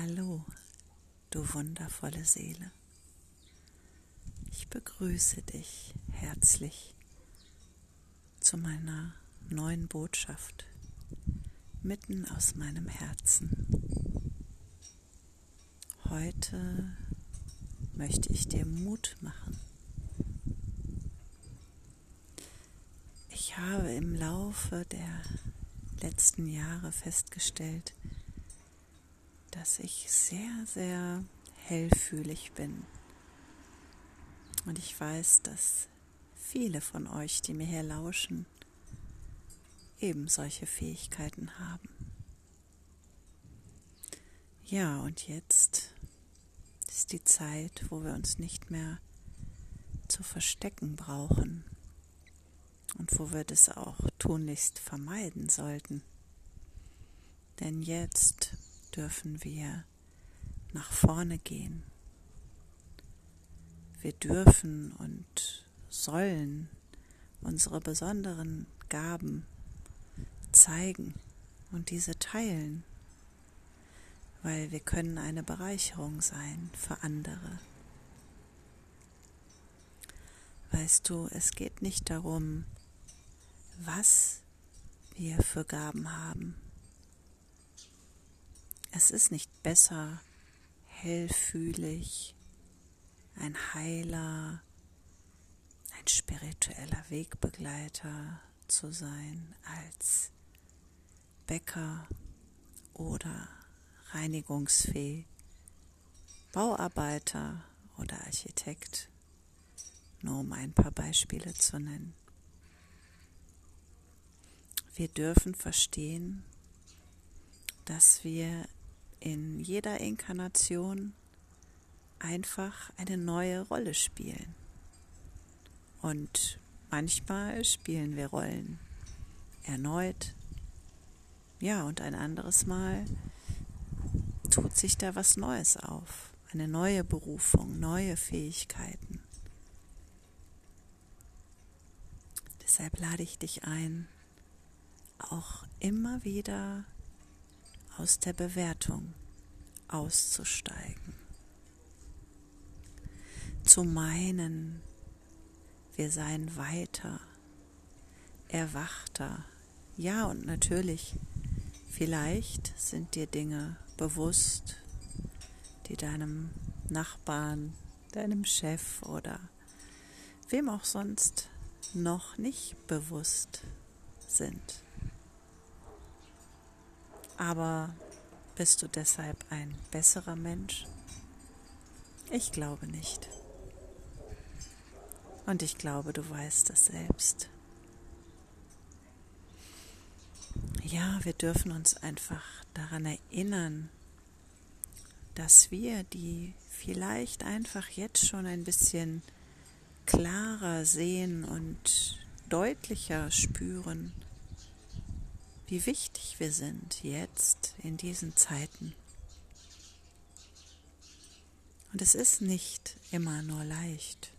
Hallo, du wundervolle Seele. Ich begrüße dich herzlich zu meiner neuen Botschaft mitten aus meinem Herzen. Heute möchte ich dir Mut machen. Ich habe im Laufe der letzten Jahre festgestellt, dass ich sehr, sehr hellfühlig bin. Und ich weiß, dass viele von euch, die mir hier lauschen, eben solche Fähigkeiten haben. Ja, und jetzt ist die Zeit, wo wir uns nicht mehr zu verstecken brauchen und wo wir das auch tunlichst vermeiden sollten. Denn jetzt dürfen wir nach vorne gehen. Wir dürfen und sollen unsere besonderen Gaben zeigen und diese teilen, weil wir können eine Bereicherung sein für andere. Weißt du, es geht nicht darum, was wir für Gaben haben, es ist nicht besser, hellfühlig, ein Heiler, ein spiritueller Wegbegleiter zu sein als Bäcker oder Reinigungsfee, Bauarbeiter oder Architekt, nur um ein paar Beispiele zu nennen. Wir dürfen verstehen, dass wir in jeder Inkarnation einfach eine neue Rolle spielen. Und manchmal spielen wir Rollen erneut. Ja, und ein anderes Mal tut sich da was Neues auf. Eine neue Berufung, neue Fähigkeiten. Deshalb lade ich dich ein, auch immer wieder aus der Bewertung auszusteigen. Zu meinen, wir seien weiter, erwachter. Ja, und natürlich, vielleicht sind dir Dinge bewusst, die deinem Nachbarn, deinem Chef oder wem auch sonst noch nicht bewusst sind. Aber bist du deshalb ein besserer Mensch? Ich glaube nicht. Und ich glaube, du weißt es selbst. Ja, wir dürfen uns einfach daran erinnern, dass wir, die vielleicht einfach jetzt schon ein bisschen klarer sehen und deutlicher spüren, wie wichtig wir sind jetzt in diesen Zeiten. Und es ist nicht immer nur leicht,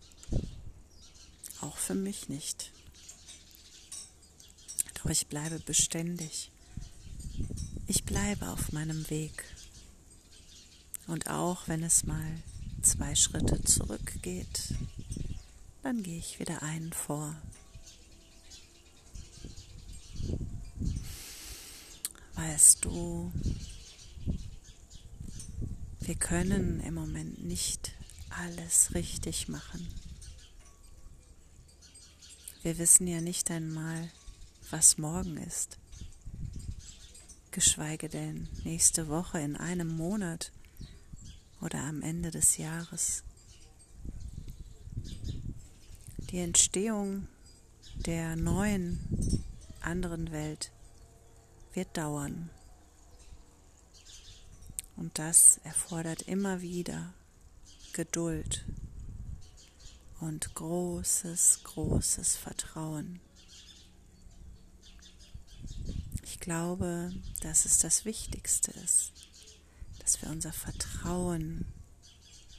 auch für mich nicht. Doch ich bleibe beständig. Ich bleibe auf meinem Weg. Und auch wenn es mal zwei Schritte zurückgeht, dann gehe ich wieder einen vor. Weißt du, wir können im Moment nicht alles richtig machen. Wir wissen ja nicht einmal, was morgen ist, geschweige denn nächste Woche, in einem Monat oder am Ende des Jahres. Die Entstehung der neuen anderen Welt wird dauern. Und das erfordert immer wieder Geduld und großes, großes Vertrauen. Ich glaube, dass es das Wichtigste ist, dass wir unser Vertrauen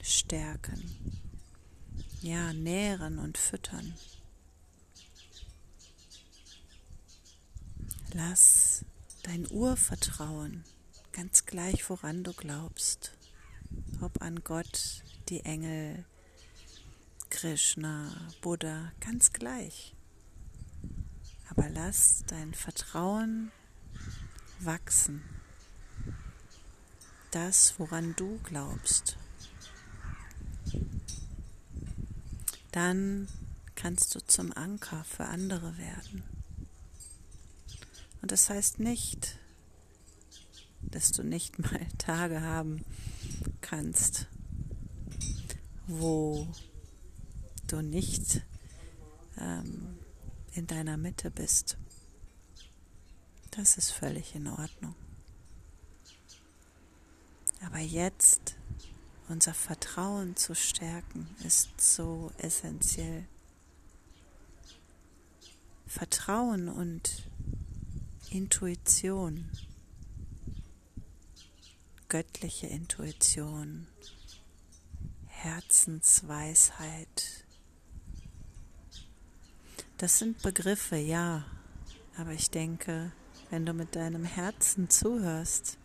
stärken, ja, nähren und füttern. Lass dein Urvertrauen ganz gleich, woran du glaubst, ob an Gott, die Engel, Krishna, Buddha, ganz gleich. Aber lass dein Vertrauen wachsen. Das, woran du glaubst. Dann kannst du zum Anker für andere werden. Das heißt nicht, dass du nicht mal Tage haben kannst, wo du nicht ähm, in deiner Mitte bist. Das ist völlig in Ordnung. Aber jetzt unser Vertrauen zu stärken, ist so essentiell. Vertrauen und Intuition, göttliche Intuition, Herzensweisheit. Das sind Begriffe, ja, aber ich denke, wenn du mit deinem Herzen zuhörst,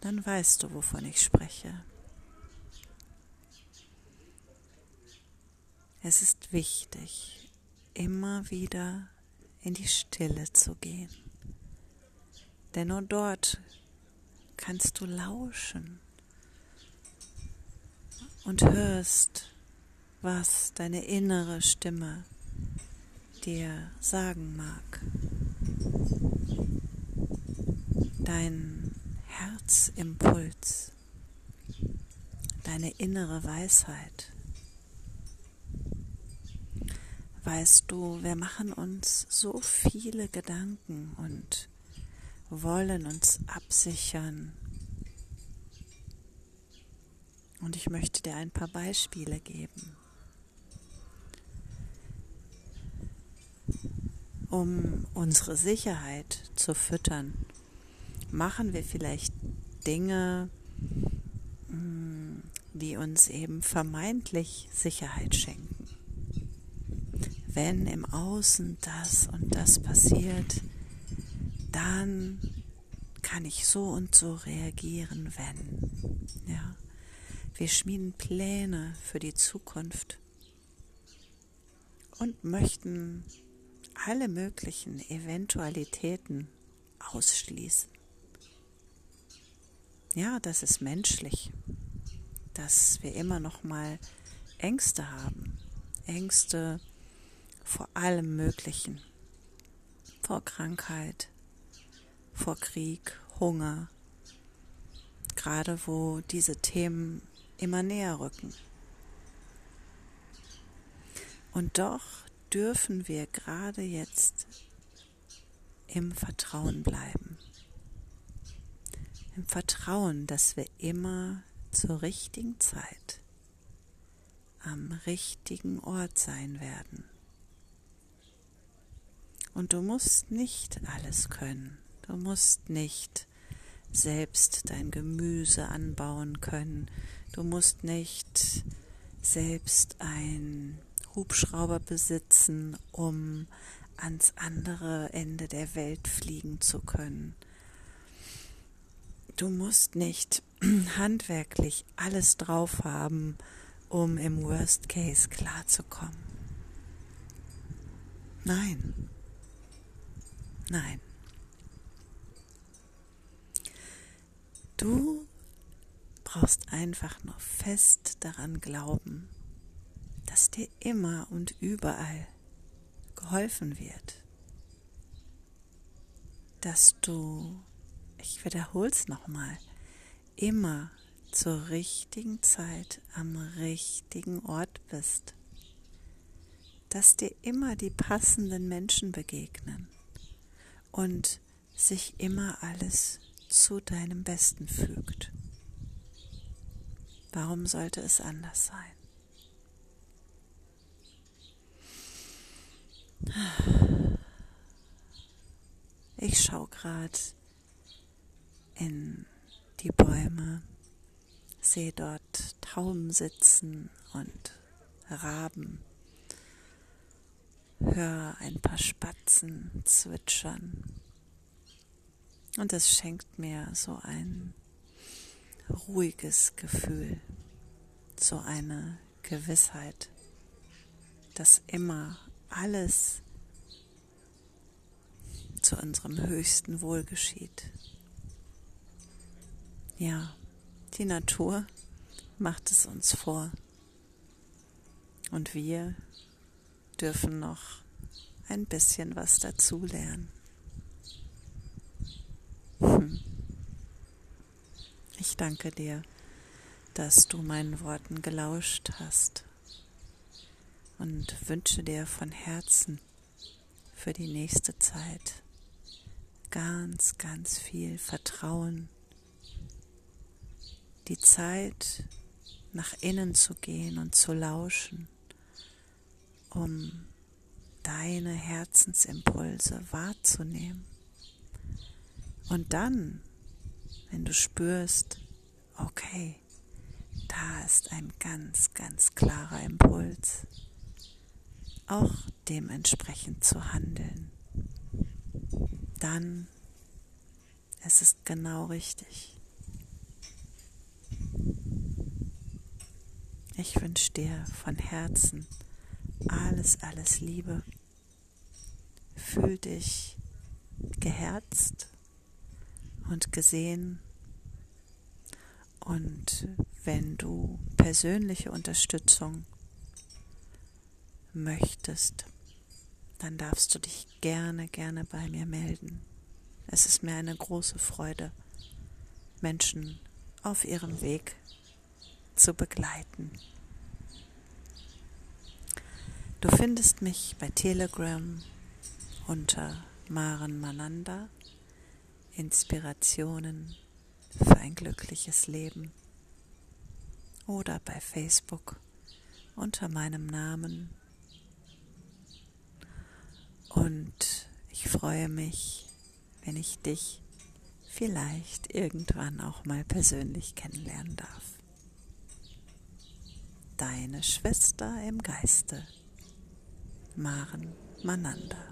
dann weißt du, wovon ich spreche. Es ist wichtig, immer wieder in die Stille zu gehen. Denn nur dort kannst du lauschen und hörst, was deine innere Stimme dir sagen mag. Dein Herzimpuls, deine innere Weisheit. Weißt du, wir machen uns so viele Gedanken und wollen uns absichern. Und ich möchte dir ein paar Beispiele geben. Um unsere Sicherheit zu füttern, machen wir vielleicht Dinge, mm, die uns eben vermeintlich Sicherheit schenken wenn im Außen das und das passiert, dann kann ich so und so reagieren, wenn. Ja. Wir schmieden Pläne für die Zukunft und möchten alle möglichen Eventualitäten ausschließen. Ja, das ist menschlich, dass wir immer noch mal Ängste haben. Ängste vor allem Möglichen. Vor Krankheit, vor Krieg, Hunger. Gerade wo diese Themen immer näher rücken. Und doch dürfen wir gerade jetzt im Vertrauen bleiben. Im Vertrauen, dass wir immer zur richtigen Zeit am richtigen Ort sein werden. Und du musst nicht alles können. Du musst nicht selbst dein Gemüse anbauen können. Du musst nicht selbst ein Hubschrauber besitzen, um ans andere Ende der Welt fliegen zu können. Du musst nicht handwerklich alles drauf haben, um im Worst Case klarzukommen. Nein, Nein. Du brauchst einfach nur fest daran glauben, dass dir immer und überall geholfen wird, dass du, ich wiederhole es nochmal, immer zur richtigen Zeit am richtigen Ort bist, dass dir immer die passenden Menschen begegnen und sich immer alles zu deinem Besten fügt. Warum sollte es anders sein? Ich schaue gerade in die Bäume, sehe dort Tauben sitzen und Raben hör ein paar Spatzen zwitschern Und es schenkt mir so ein ruhiges Gefühl, so eine Gewissheit, dass immer alles zu unserem höchsten Wohl geschieht. Ja, die Natur macht es uns vor. Und wir dürfen noch ein bisschen was dazulernen. Hm. Ich danke dir, dass du meinen Worten gelauscht hast und wünsche dir von Herzen für die nächste Zeit ganz, ganz viel Vertrauen, die Zeit nach innen zu gehen und zu lauschen, um deine Herzensimpulse wahrzunehmen. Und dann, wenn du spürst, okay, da ist ein ganz, ganz klarer Impuls, auch dementsprechend zu handeln, dann es ist genau richtig. Ich wünsche dir von Herzen alles, alles Liebe. Fühl dich geherzt und gesehen. Und wenn du persönliche Unterstützung möchtest, dann darfst du dich gerne, gerne bei mir melden. Es ist mir eine große Freude, Menschen auf ihrem Weg zu begleiten. Du findest mich bei Telegram unter Maren Mananda Inspirationen für ein glückliches Leben oder bei Facebook unter meinem Namen. Und ich freue mich, wenn ich dich vielleicht irgendwann auch mal persönlich kennenlernen darf. Deine Schwester im Geiste, Maren Mananda.